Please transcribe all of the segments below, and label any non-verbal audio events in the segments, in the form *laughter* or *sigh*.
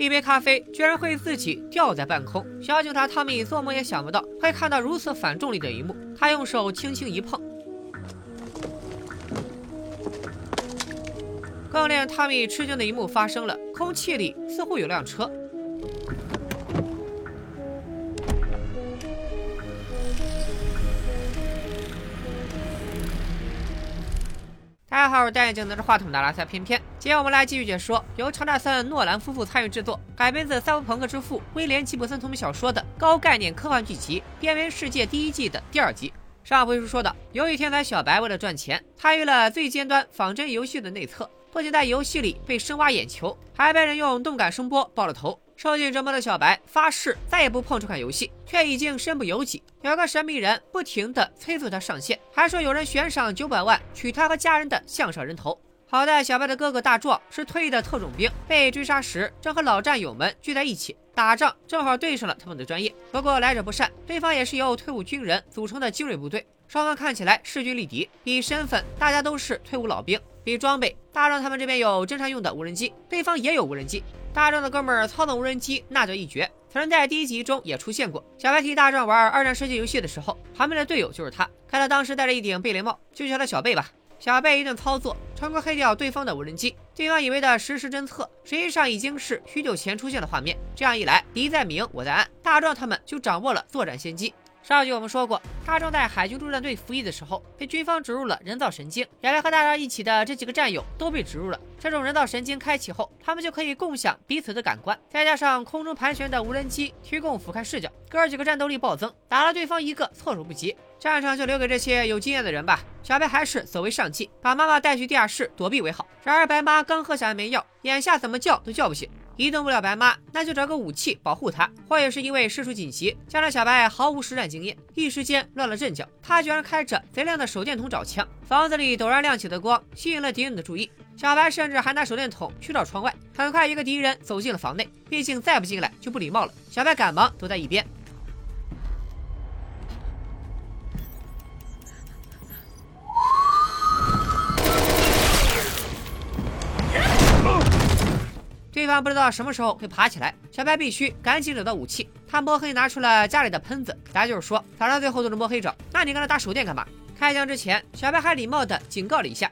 一杯咖啡居然会自己掉在半空。小警察汤米做梦也想不到会看到如此反重力的一幕，他用手轻轻一碰。更令汤米吃惊的一幕发生了，空气里似乎有辆车。大家好，我是戴眼镜拿着话筒的拉塞偏偏。今天我们来继续解说由乔纳森·诺兰夫妇参与制作、改编自赛博朋克之父威廉·吉布森同名小说的高概念科幻剧集《边缘世界》第一季的第二集。上回书说到，由于天才小白为了赚钱，参与了最尖端仿真游戏的内测。不仅在游戏里被深挖眼球，还被人用动感声波爆了头。受尽折磨的小白发誓再也不碰这款游戏，却已经身不由己。有个神秘人不停地催促他上线，还说有人悬赏九百万取他和家人的项上人头。好在小白的哥哥大壮是退役的特种兵，被追杀时正和老战友们聚在一起打仗，正好对上了他们的专业。不过来者不善，对方也是由退伍军人组成的精锐部队，双方看起来势均力敌。比身份，大家都是退伍老兵。比装备，大壮他们这边有侦察用的无人机，对方也有无人机。大壮的哥们儿操纵无人机那叫一绝，此人在第一集中也出现过。小白替大壮玩二战世界游戏的时候，旁边的队友就是他。看他当时戴着一顶贝雷帽，就叫他小贝吧。小贝一顿操作，成功黑掉对方的无人机。对方以为的实时侦测，实际上已经是许久前出现的画面。这样一来，敌在明，我在暗，大壮他们就掌握了作战先机。上集我们说过，他正在海军陆战队服役的时候，被军方植入了人造神经。原来和大壮一起的这几个战友都被植入了这种人造神经，开启后，他们就可以共享彼此的感官，再加上空中盘旋的无人机提供俯瞰视角，哥几个战斗力暴增，打了对方一个措手不及。战场就留给这些有经验的人吧。小白还是走为上计，把妈妈带去地下室躲避为好。然而白妈刚喝下安眠药，眼下怎么叫都叫不醒。移动不了白妈，那就找个武器保护她。或也是因为事出紧急，加上小白毫无实战经验，一时间乱了阵脚。他居然开着贼亮的手电筒找枪，房子里陡然亮起的光吸引了敌人的注意。小白甚至还拿手电筒去照窗外。很快，一个敌人走进了房内，毕竟再不进来就不礼貌了。小白赶忙躲在一边。对方不知道什么时候会爬起来，小白必须赶紧找到武器。他摸黑拿出了家里的喷子，咱就是说，早上最后都是摸黑找。那你跟他打手电干嘛？开枪之前，小白还礼貌的警告了一下。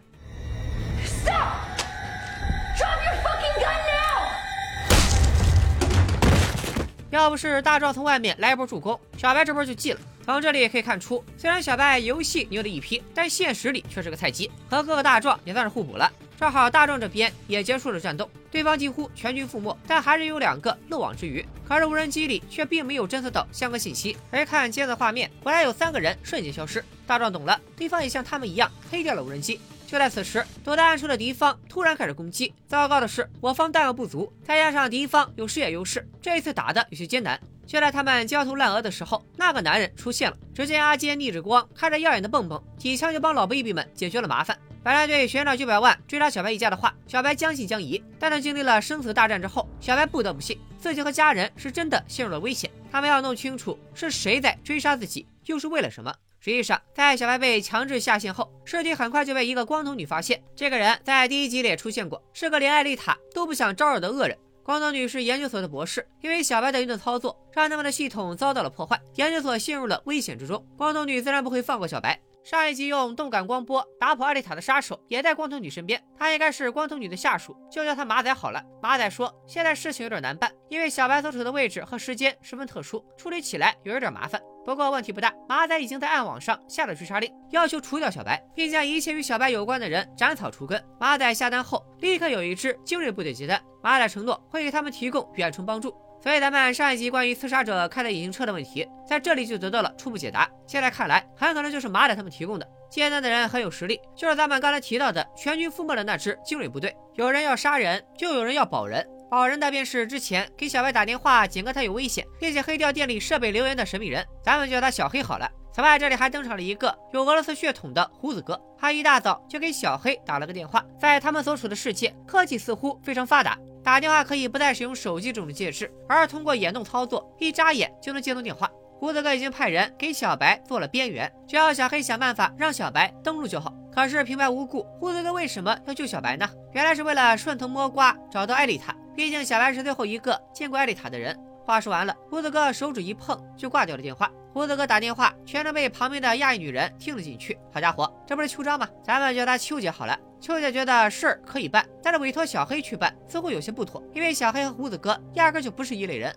要不是大壮从外面来一波助攻，小白这波就记了。从这里也可以看出，虽然小白游戏牛的一批，但现实里却是个菜鸡，和哥哥大壮也算是互补了。正好大壮这边也结束了战斗，对方几乎全军覆没，但还是有两个漏网之鱼。可是无人机里却并没有侦测到相关信息，而看监测画面，果然有三个人瞬间消失。大壮懂了，对方也像他们一样黑掉了无人机。就在此时，躲在暗处的敌方突然开始攻击。糟糕的是，我方弹药不足，再加上敌方有视野优势，这一次打的有些艰难。就在他们焦头烂额的时候，那个男人出现了。只见阿坚逆着光，开着耀眼的蹦蹦，几枪就帮老 baby 们解决了麻烦。本来对悬赏九百万追杀小白一家的话，小白将信将疑。但在经历了生死大战之后，小白不得不信，自己和家人是真的陷入了危险。他们要弄清楚是谁在追杀自己，又是为了什么。实际上，在小白被强制下线后，尸体很快就被一个光头女发现。这个人在第一集里也出现过，是个连艾丽塔都不想招惹的恶人。光头女是研究所的博士，因为小白的一顿操作，让他们的系统遭到了破坏，研究所陷入了危险之中。光头女自然不会放过小白。上一集用动感光波打跑艾丽塔的杀手也在光头女身边，他应该是光头女的下属，就叫他马仔好了。马仔说，现在事情有点难办，因为小白所处的位置和时间十分特殊，处理起来有一点麻烦。不过问题不大，马仔已经在暗网上下了追杀令，要求除掉小白，并将一切与小白有关的人斩草除根。马仔下单后，立刻有一支精锐部队接单，马仔承诺会给他们提供远程帮助。所以咱们上一集关于刺杀者开的隐形车的问题，在这里就得到了初步解答。现在看来，很可能就是马仔他们提供的。接单的人很有实力，就是咱们刚才提到的全军覆没的那支精锐部队。有人要杀人，就有人要保人。保人的便是之前给小白打电话警告他有危险，并且黑掉店里设备留言的神秘人，咱们就叫他小黑好了。此外，这里还登场了一个有俄罗斯血统的胡子哥，他一大早就给小黑打了个电话。在他们所处的世界，科技似乎非常发达。打电话可以不再使用手机这种介质，而是通过眼动操作，一眨眼就能接通电话。胡子哥已经派人给小白做了边缘，只要小黑想办法让小白登录就好。可是平白无故，胡子哥为什么要救小白呢？原来是为了顺藤摸瓜找到艾丽塔。毕竟小白是最后一个见过艾丽塔的人。话说完了，胡子哥手指一碰就挂掉了电话。胡子哥打电话，全程被旁边的亚裔女人听了进去。好家伙，这不是秋章吗？咱们叫她秋姐好了。秋姐觉得事儿可以办，但是委托小黑去办似乎有些不妥，因为小黑和胡子哥压根就不是一类人。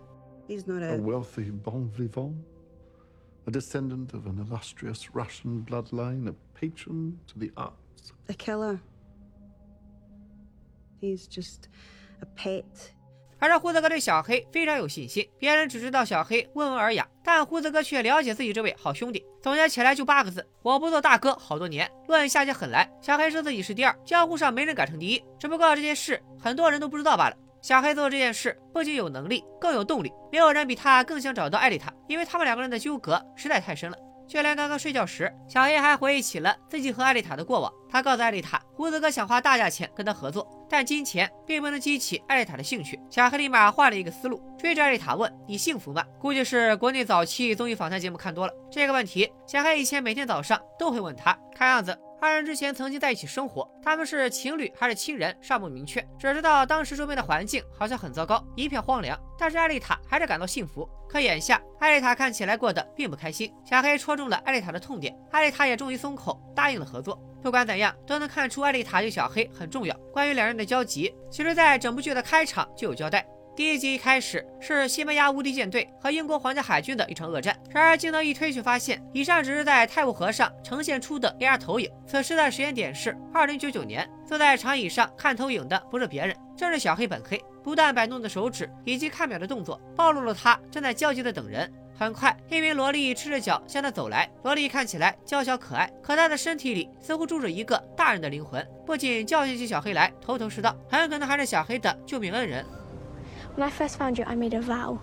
He's not a wealthy bon vivant, a descendant of an illustrious Russian bloodline, a patron to the arts. A killer. He's just a pet. 而这胡子哥对小黑非常有信心，别人只知道小黑温文尔雅，但胡子哥却了解自己这位好兄弟。总结起来就八个字：我不做大哥好多年。论下起狠来，小黑说自己是第二，江湖上没人敢称第一。只不过这件事很多人都不知道罢了。小黑做这件事不仅有能力，更有动力。没有人比他更想找到艾丽塔，因为他们两个人的纠葛实在太深了。就连刚刚睡觉时，小黑还回忆起了自己和艾丽塔的过往。他告诉艾丽塔，胡子哥想花大价钱跟他合作，但金钱并不能激起艾丽塔的兴趣。小黑立马换了一个思路，追着艾丽塔问：“你幸福吗？”估计是国内早期综艺访谈节目看多了这个问题。小黑以前每天早上都会问他，看样子。二人之前曾经在一起生活，他们是情侣还是亲人尚不明确，只知道当时周边的环境好像很糟糕，一片荒凉。但是艾丽塔还是感到幸福。可眼下艾丽塔看起来过得并不开心，小黑戳中了艾丽塔的痛点，艾丽塔也终于松口答应了合作。不管怎样，都能看出艾丽塔对小黑很重要。关于两人的交集，其实在整部剧的开场就有交代。第一集一开始是西班牙无敌舰队和英国皇家海军的一场恶战，然而镜头一推却发现，以上只是在泰晤河上呈现出的 AR 投影。此时的时间点是二零九九年，坐在长椅上看投影的不是别人，正是小黑本黑。不断摆弄的手指以及看表的动作，暴露了他正在焦急的等人。很快，一名萝莉赤着脚向他走来。萝莉看起来娇小可爱，可她的身体里似乎住着一个大人的灵魂，不仅教训起小黑来头头是道，很可能还是小黑的救命恩人。When I first found you, I made a vow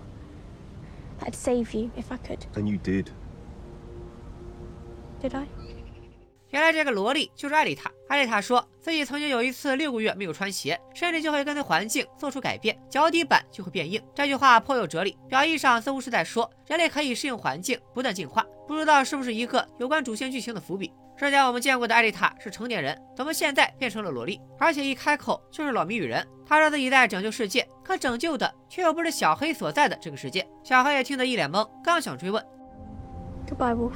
I'd save you if I could. And you did. Did I? 原来这个萝莉就是艾丽塔。艾丽塔说自己曾经有一次六个月没有穿鞋，身体就会跟随环境做出改变，脚底板就会变硬。这句话颇有哲理，表意上似乎是在说人类可以适应环境，不断进化。不知道是不是一个有关主线剧情的伏笔。之前我们见过的艾丽塔是成年人，怎么现在变成了萝莉？而且一开口就是老谜语人。他说自己在拯救世界，可拯救的却又不是小黑所在的这个世界。小黑也听得一脸懵，刚想追问，Goodbye, Wolf。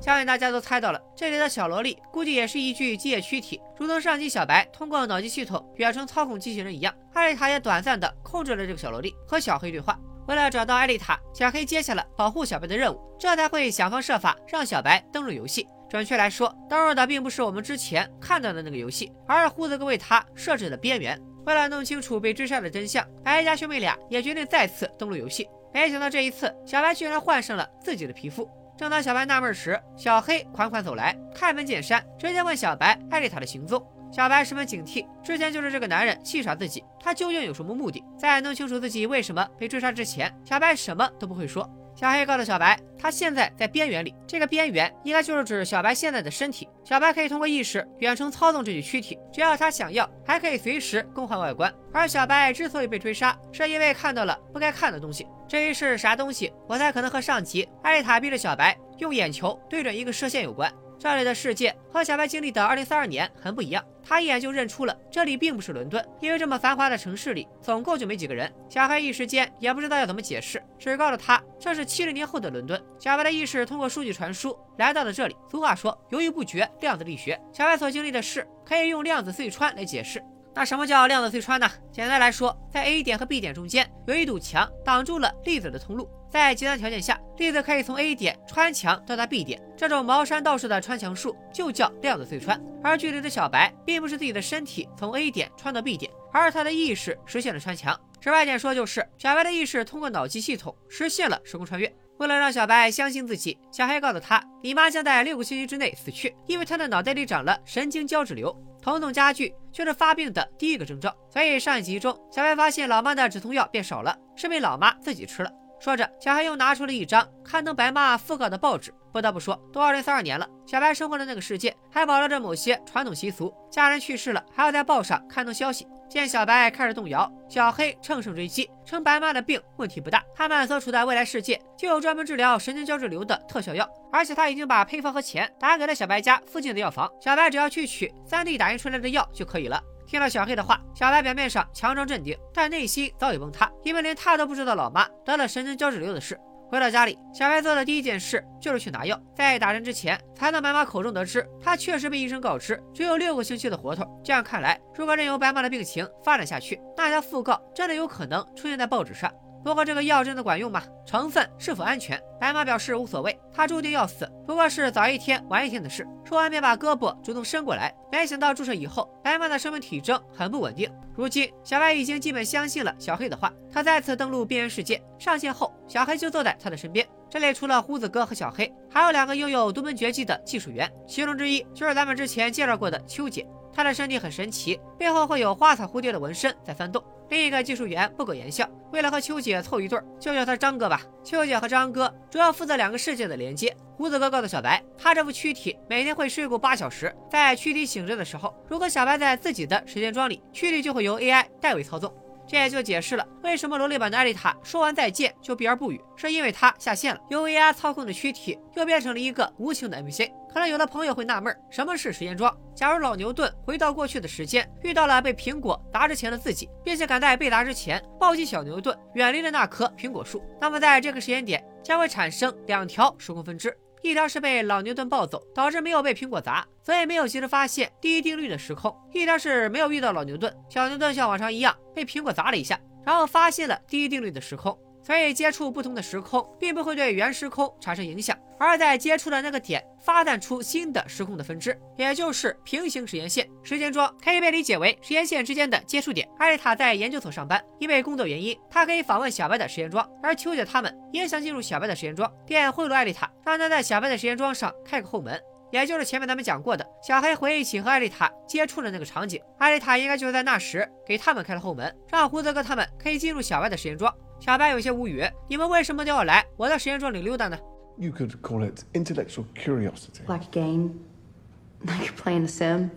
相信大家都猜到了，这里的小萝莉估计也是一具机械躯体，如同上集小白通过脑机系统远程操控机器人一样。艾丽塔也短暂的控制了这个小萝莉，和小黑对话。为了找到艾丽塔，小黑接下了保护小白的任务，这才会想方设法让小白登录游戏。准确来说，登入的并不是我们之前看到的那个游戏，而是胡子哥为他设置的边缘。为了弄清楚被追杀的真相，白家兄妹俩也决定再次登录游戏。没想到这一次，小白居然换上了自己的皮肤。正当小白纳闷时，小黑款款走来，开门见山，直接问小白艾丽塔的行踪。小白十分警惕，之前就是这个男人戏耍自己，他究竟有什么目的？在弄清楚自己为什么被追杀之前，小白什么都不会说。小黑告诉小白，他现在在边缘里，这个边缘应该就是指小白现在的身体。小白可以通过意识远程操纵这具躯体，只要他想要，还可以随时更换外观。而小白之所以被追杀，是因为看到了不该看的东西。至于是啥东西，我猜可能和上集艾丽塔逼着小白用眼球对准一个射线有关。这里的世界和小白经历的二零三二年很不一样，他一眼就认出了这里并不是伦敦，因为这么繁华的城市里总共就没几个人。小黑一时间也不知道要怎么解释，只告诉他这是七十年后的伦敦。小白的意识通过数据传输来到了这里。俗话说犹豫不决，量子力学。小白所经历的事可以用量子隧穿来解释。那什么叫量子隧穿呢？简单来说，在 A 点和 B 点中间有一堵墙挡住了粒子的通路。在极端条件下，粒子可以从 A 点穿墙到达 B 点，这种茅山道士的穿墙术就叫量子隧穿。而剧里的小白并不是自己的身体从 A 点穿到 B 点，而是他的意识实现了穿墙。直白点说，就是小白的意识通过脑机系统实现了时空穿越。为了让小白相信自己，小黑告诉他，你妈将在六个星期之内死去，因为她的脑袋里长了神经胶质瘤。疼痛加剧却是发病的第一个征兆，所以上一集中，小白发现老妈的止痛药变少了，是被老妈自己吃了。说着，小黑又拿出了一张刊登白妈讣告的报纸。不得不说，都二零三二年了，小白生活的那个世界还保留着某些传统习俗，家人去世了还要在报上刊登消息。见小白开始动摇，小黑乘胜追击，称白妈的病问题不大，他们所处的未来世界就有专门治疗神经胶质瘤的特效药，而且他已经把配方和钱打给了小白家附近的药房，小白只要去取 3D 打印出来的药就可以了。听了小黑的话，小白表面上强装镇定，但内心早已崩塌，因为连他都不知道老妈得了神经胶质瘤的事。回到家里，小白做的第一件事就是去拿药。在打针之前，才从白马口中得知，他确实被医生告知只有六个星期的活头。这样看来，如果任由白马的病情发展下去，那条讣告真的有可能出现在报纸上。不过这个药真的管用吗？成分是否安全？白马表示无所谓，他注定要死，不过是早一天晚一天的事。说完便把胳膊主动伸过来，没想到注射以后，白马的生命体征很不稳定。如今小白已经基本相信了小黑的话，他再次登陆边缘世界。上线后，小黑就坐在他的身边。这里除了胡子哥和小黑，还有两个拥有独门绝技的技术员，其中之一就是咱们之前介绍过的秋姐。她的身体很神奇，背后会有花草蝴蝶的纹身在翻动。另一个技术员不苟言笑，为了和秋姐凑一对儿，就叫他张哥吧。秋姐和张哥主要负责两个世界的连接。胡子哥告诉小白，他这副躯体每天会睡够八小时，在躯体醒着的时候，如果小白在自己的时间桩里，躯体就会由 AI 代为操纵。这也就解释了为什么萝莉版的艾丽塔说完再见就避而不语，是因为她下线了，由 AI 操控的躯体又变成了一个无情的 NPC。可能有的朋友会纳闷，什么是时间桩？假如老牛顿回到过去的时间，遇到了被苹果砸之前的自己，并且赶在被砸之前抱起小牛顿，远离了那棵苹果树，那么在这个时间点将会产生两条时空分支。一条是被老牛顿抱走，导致没有被苹果砸，所以没有及时发现第一定律的时空；一条是没有遇到老牛顿，小牛顿像往常一样被苹果砸了一下，然后发现了第一定律的时空。所以接触不同的时空，并不会对原时空产生影响，而在接触的那个点发散出新的时空的分支，也就是平行时间线。时间桩可以被理解为时间线之间的接触点。艾丽塔在研究所上班，因为工作原因，她可以访问小白的时间桩，而秋姐他们也想进入小白的时间桩，便贿赂艾丽塔，让她在小白的时间桩上开个后门，也就是前面咱们讲过的小黑回忆起和艾丽塔接触的那个场景。艾丽塔应该就是在那时给他们开了后门，让胡子哥他们可以进入小白的时间桩。小白有些无语，你们为什么都要来我的实验桩里溜达呢？You could call it intellectual curiosity. Like a game? *laughs* Like playing a sim?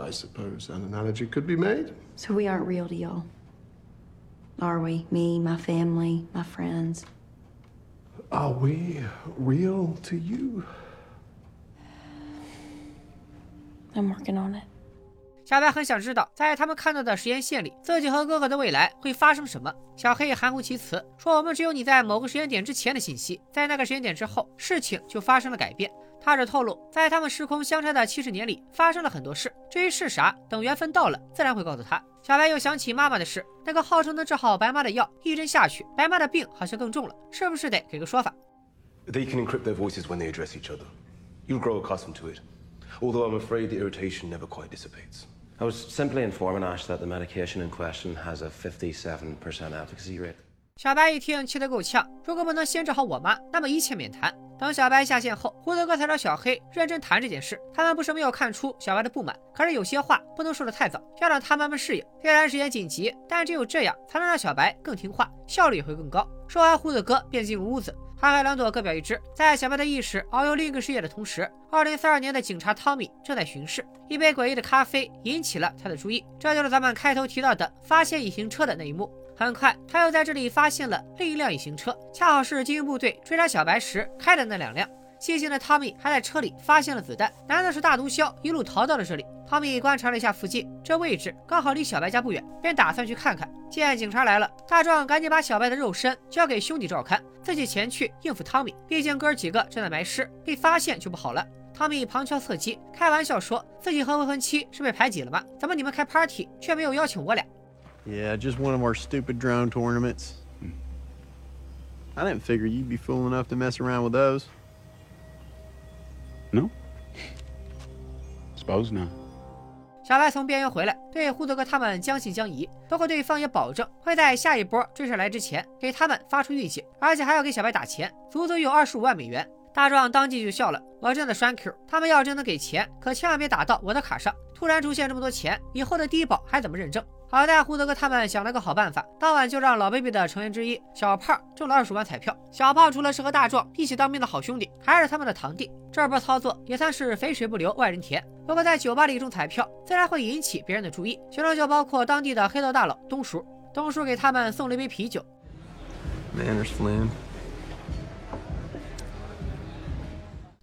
I suppose an analogy could be made. So we aren't real to y'all? Are we? Me, my family, my friends? Are we real to you? I'm working on it. 小白很想知道，在他们看到的实验线里，自己和哥哥的未来会发生什么。小黑含糊其辞说：“我们只有你在某个时间点之前的信息，在那个时间点之后，事情就发生了改变。”他只透露，在他们时空相差的七十年里，发生了很多事。至于是啥，等缘分到了，自然会告诉他。小白又想起妈妈的事，那个号称能治好白妈的药，一针下去，白妈的病好像更重了，是不是得给个说法？They can encrypt their voices when they address each other. You'll grow accustomed to it, although I'm afraid the irritation never quite dissipates. I was simply informing Ash that the medication in question has a 57% efficacy rate. 小白一听，气得够呛。如果不能先治好我妈，那么一切免谈。等小白下线后，胡子哥才找小黑认真谈这件事。他们不是没有看出小白的不满，可是有些话不能说的太早，要让他慢慢适应。虽然时间紧急，但只有这样才能让小白更听话，效率也会更高。说完，胡子哥便进入屋子。海海两朵各表一枝，在小白的意识遨游另一个世界的同时，二零三二年的警察汤米正在巡视。一杯诡异的咖啡引起了他的注意，这就是咱们开头提到的发现隐形车的那一幕。很快，他又在这里发现了另一辆隐形车，恰好是精英部队追杀小白时开的那两辆。细心的汤米还在车里发现了子弹，难道是大毒枭一路逃到了这里？汤米观察了一下附近，这位置刚好离小白家不远，便打算去看看。见警察来了，大壮赶紧把小白的肉身交给兄弟照看，自己前去应付汤米。毕竟哥几个正在埋尸，被发现就不好了。汤米旁敲侧击，开玩笑说自己和未婚妻是被排挤了吗？怎么你们开 party 却没有邀请我俩？Yeah, just one of our stupid drone tournaments. I didn't figure you'd be fool enough to mess around with those. No. Suppose not. 小白从边缘回来，对胡德哥他们将信将疑，不过对方也保证会在下一波追上来之前给他们发出预警，而且还要给小白打钱，足足有二十五万美元。大壮当即就笑了，我真的栓 Q，他们要真的给钱，可千万别打到我的卡上。突然出现这么多钱，以后的低保还怎么认证？好在胡德哥他们想了个好办法，当晚就让老 baby 的成员之一小胖中了二十万彩票。小胖除了是和大壮一起当兵的好兄弟，还是他们的堂弟。这波操作也算是肥水不流外人田。不过在酒吧里中彩票，自然会引起别人的注意，其中就包括当地的黑道大佬东叔。东叔给他们送了一杯啤酒。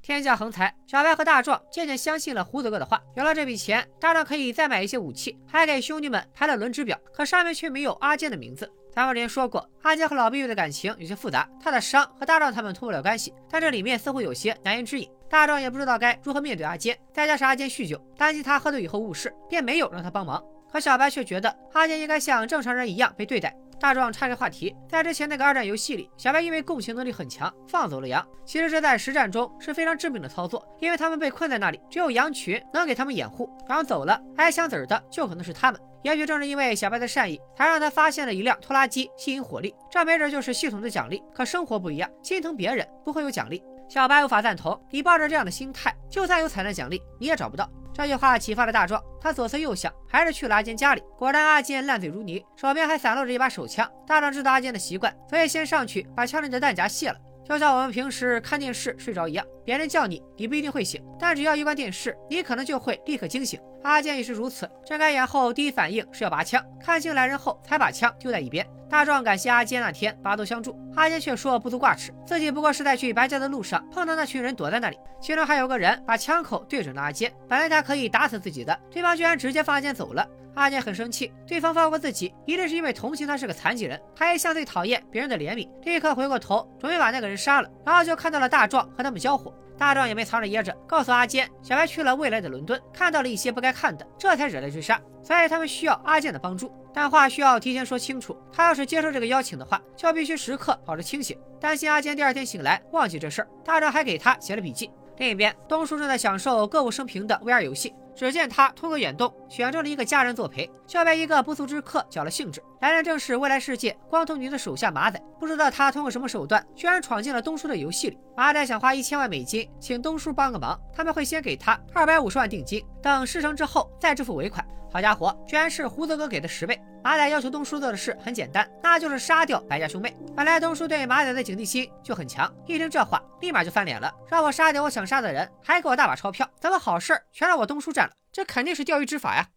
天降横财，小白和大壮渐渐相信了胡子哥的话。有了这笔钱，大壮可以再买一些武器，还给兄弟们排了轮值表，可上面却没有阿坚的名字。咱们之前说过，阿坚和老毕的感情有些复杂，他的伤和大壮他们脱不了关系，但这里面似乎有些难言之隐。大壮也不知道该如何面对阿坚，再加上阿坚酗酒，担心他喝醉以后误事，便没有让他帮忙。可小白却觉得阿坚应该像正常人一样被对待。大壮岔开话题，在之前那个二战游戏里，小白因为共情能力很强，放走了羊。其实这在实战中是非常致命的操作，因为他们被困在那里，只有羊群能给他们掩护。羊走了，挨枪子儿的就可能是他们。也许正是因为小白的善意，才让他发现了一辆拖拉机，吸引火力。这没准就是系统的奖励。可生活不一样，心疼别人不会有奖励。小白无法赞同，你抱着这样的心态，就算有彩蛋奖励，你也找不到。这句话启发了大壮，他左思右想，还是去了阿坚家里。果然，阿坚烂嘴如泥，手边还散落着一把手枪。大壮知道阿坚的习惯，所以先上去把枪里的弹夹卸了。就像我们平时看电视睡着一样，别人叫你，你不一定会醒，但只要一关电视，你可能就会立刻惊醒。阿健也是如此，睁开眼后第一反应是要拔枪，看清来人后才把枪。丢在一边。大壮感谢阿坚那天拔刀相助，阿坚却说不足挂齿，自己不过是在去白家的路上碰到那群人躲在那里，其中还有个人把枪口对准了阿坚，本来他可以打死自己的，对方居然直接放阿坚走了。阿健很生气，对方放过自己，一定是因为同情他是个残疾人。他一向最讨厌别人的怜悯，立刻回过头，准备把那个人杀了。然后就看到了大壮和他们交火。大壮也没藏着掖着，告诉阿坚，小白去了未来的伦敦，看到了一些不该看的，这才惹来追杀。所以他们需要阿健的帮助，但话需要提前说清楚。他要是接受这个邀请的话，就必须时刻保持清醒，担心阿坚第二天醒来忘记这事儿。大壮还给他写了笔记。另一边，东叔正在享受歌舞升平的 VR 游戏。只见他通过远动选中了一个家人作陪，却被一个不速之客搅了兴致。来人正是未来世界光头女的手下马仔。不知道他通过什么手段，居然闯进了东叔的游戏里。马仔想花一千万美金请东叔帮个忙，他们会先给他二百五十万定金，等事成之后再支付尾款。好家伙，居然是胡子哥给的十倍！马仔要求东叔做的事很简单，那就是杀掉白家兄妹。本来东叔对马仔的警惕心就很强，一听这话，立马就翻脸了，让我杀掉我想杀的人，还给我大把钞票，怎么好事全让我东叔占了？这肯定是钓鱼执法呀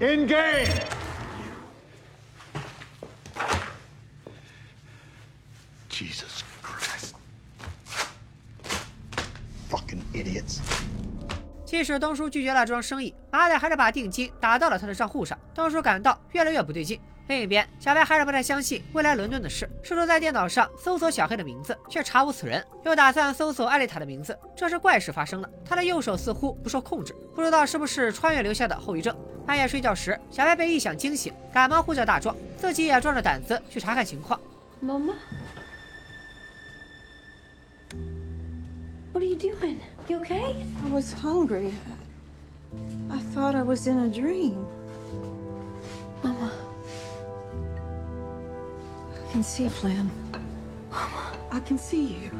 ！In game. Jesus Christ. Fucking idiots. 即使东叔拒绝了这桩生意，阿仔还是把定金打到了他的账户上。东叔感到越来越不对劲。另一边，小白还是不太相信未来伦敦的事，试图在电脑上搜索小黑的名字，却查无此人。又打算搜索艾丽塔的名字，这时怪事发生了。他的右手似乎不受控制，不知道是不是穿越留下的后遗症。半夜睡觉时，小白被异响惊醒，赶忙呼叫大壮，自己也壮着胆子去查看情况。妈妈，What are you doing? You okay? I was hungry. I thought I was in a dream. Can see fly。i can see you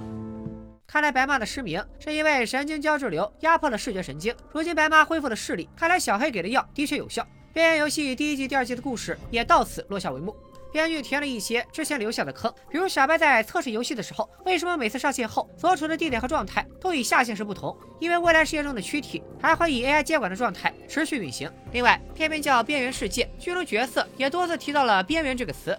看来白妈的失明是因为神经胶质瘤压迫了视觉神经。如今白妈恢复了视力，看来小黑给的药的确有效。边缘游戏第一季、第二季的故事也到此落下帷幕。编剧填了一些之前留下的坑，比如小白在测试游戏的时候，为什么每次上线后所处的地点和状态都与下线时不同？因为未来世界中的躯体还会以 AI 接管的状态持续运行。另外，片名叫《边缘世界》，剧中角色也多次提到了“边缘”这个词。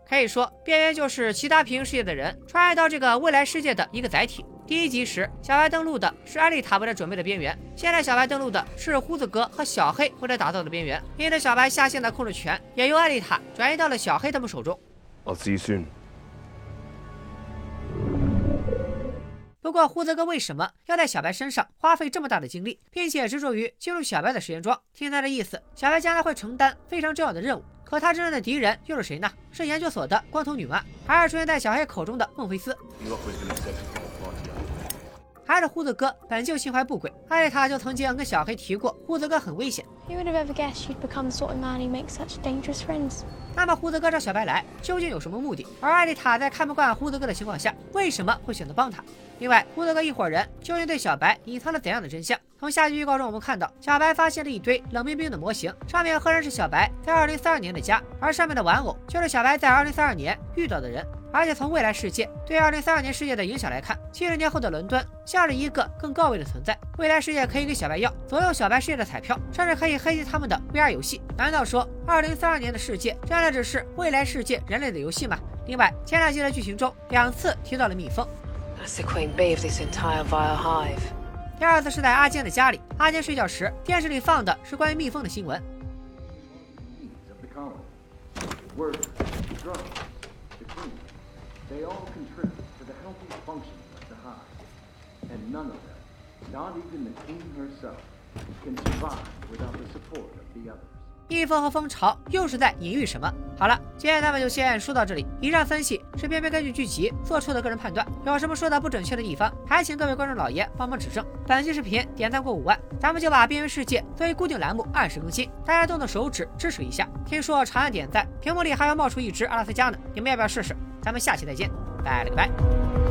可以说，边缘就是其他平行世界的人穿越到这个未来世界的一个载体。第一集时，小白登陆的是艾丽塔为了准备的边缘，现在小白登陆的是胡子哥和小黑为了打造的边缘。因此，小白下线的控制权也由艾丽塔转移到了小黑他们手中。I'll see you soon. 不过，胡子哥为什么要在小白身上花费这么大的精力，并且执着于进入小白的实验装？听他的意思，小白将来会承担非常重要的任务。可他真正的敌人又是谁呢？是研究所的光头女吗？还是出现在小黑口中的孟菲斯？还是胡子哥本就心怀不轨。艾丽塔就曾经跟小黑提过，胡子哥很危险。那么胡子哥找小白来究竟有什么目的？而艾丽塔在看不惯胡子哥的情况下，为什么会选择帮他？另外，胡子哥一伙人究竟对小白隐藏了怎样的真相？从下集预告中我们看到，小白发现了一堆冷冰冰的模型，上面赫然是小白在2032年的家，而上面的玩偶就是小白在2032年遇到的人。而且从未来世界对2032年世界的影响来看，七十年后的伦敦像是一个更高位的存在。未来世界可以给小白药，左右小白世界的彩票，甚至可以黑进他们的 VR 游戏。难道说2032年的世界真的只是未来世界人类的游戏吗？另外，前两集的剧情中两次提到了蜜蜂，That's the queen bee this entire vile hive. 第二次是在阿坚的家里，阿坚睡觉时，电视里放的是关于蜜蜂的新闻。They all contribute to the healthy functioning of the hive. And none of them, not even the queen herself, can survive without the support of the others. 蜜蜂和蜂巢又是在隐喻什么？好了，今天咱们就先说到这里。以上分析是偏偏根据剧集做出的个人判断，有什么说的不准确的地方，还请各位观众老爷帮忙指正。本期视频点赞过五万，咱们就把边缘世界作为固定栏目按时更新，大家动动手指支持一下。听说长按点赞，屏幕里还要冒出一只阿拉斯加呢，你们要不要试试？咱们下期再见，拜了个拜。